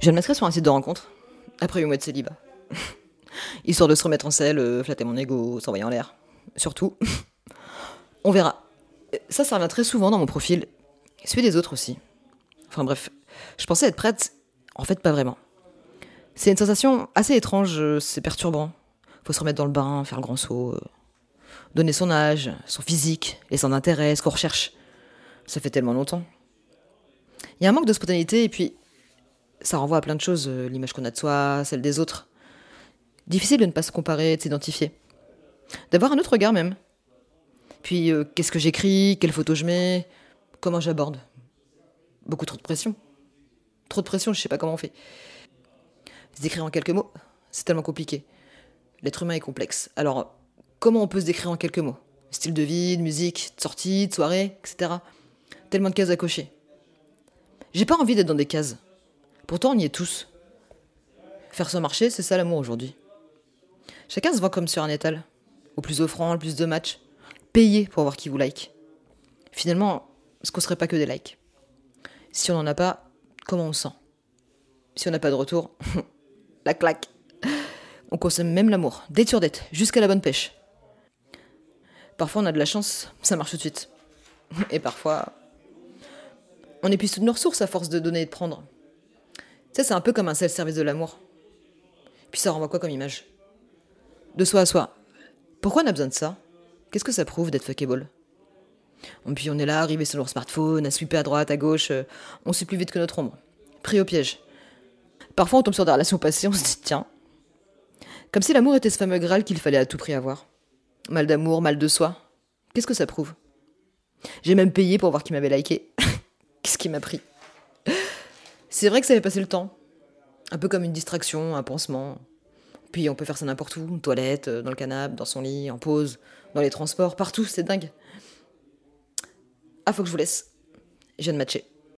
Je me mettrai sur un site de rencontre, après 8 mois de célibat. Histoire de se remettre en selle, euh, flatter mon ego, s'envoyer en l'air. Surtout. On verra. Ça, ça revient très souvent dans mon profil. Celui des autres aussi. Enfin bref, je pensais être prête, en fait pas vraiment. C'est une sensation assez étrange, euh, c'est perturbant. Faut se remettre dans le bain, faire le grand saut, euh, donner son âge, son physique et son intérêt, ce qu'on recherche. Ça fait tellement longtemps. Il y a un manque de spontanéité et puis ça renvoie à plein de choses, euh, l'image qu'on a de soi, celle des autres. Difficile de ne pas se comparer, de s'identifier. D'avoir un autre regard même. Puis euh, qu'est-ce que j'écris, quelles photos je mets, comment j'aborde. Beaucoup trop de pression. Trop de pression, je sais pas comment on fait. Se décrire en quelques mots, c'est tellement compliqué. L'être humain est complexe. Alors, comment on peut se décrire en quelques mots? Style de vie, de musique, de sortie, de soirée, etc. Tellement de cases à cocher. J'ai pas envie d'être dans des cases. Pourtant, on y est tous. Faire son marché, c'est ça l'amour aujourd'hui. Chacun se voit comme sur un étal. Au plus offrant, le plus de matchs. Payé pour voir qui vous like. Finalement, ce qu'on serait pas que des likes Si on n'en a pas, comment on sent? Si on n'a pas de retour, la claque. On consomme même l'amour, dette sur dette, jusqu'à la bonne pêche. Parfois on a de la chance, ça marche tout de suite. Et parfois, on épuise toutes nos ressources à force de donner et de prendre. Ça, c'est un peu comme un self-service de l'amour. Puis ça renvoie quoi comme image? De soi à soi. Pourquoi on a besoin de ça? Qu'est-ce que ça prouve d'être fuckable? Puis on est là, arrivé sur leur smartphone, à sweeper à droite, à gauche, euh, on suit plus vite que notre ombre. Pris au piège. Parfois on tombe sur des relations passées, on se dit tiens. Comme si l'amour était ce fameux Graal qu'il fallait à tout prix avoir. Mal d'amour, mal de soi. Qu'est-ce que ça prouve? J'ai même payé pour voir qui m'avait liké. Qu'est-ce qui m'a pris? C'est vrai que ça avait passé le temps. Un peu comme une distraction, un pansement. Puis on peut faire ça n'importe où, toilette, dans le canapé, dans son lit, en pause, dans les transports, partout, c'est dingue. Ah, faut que je vous laisse. Je viens de matcher.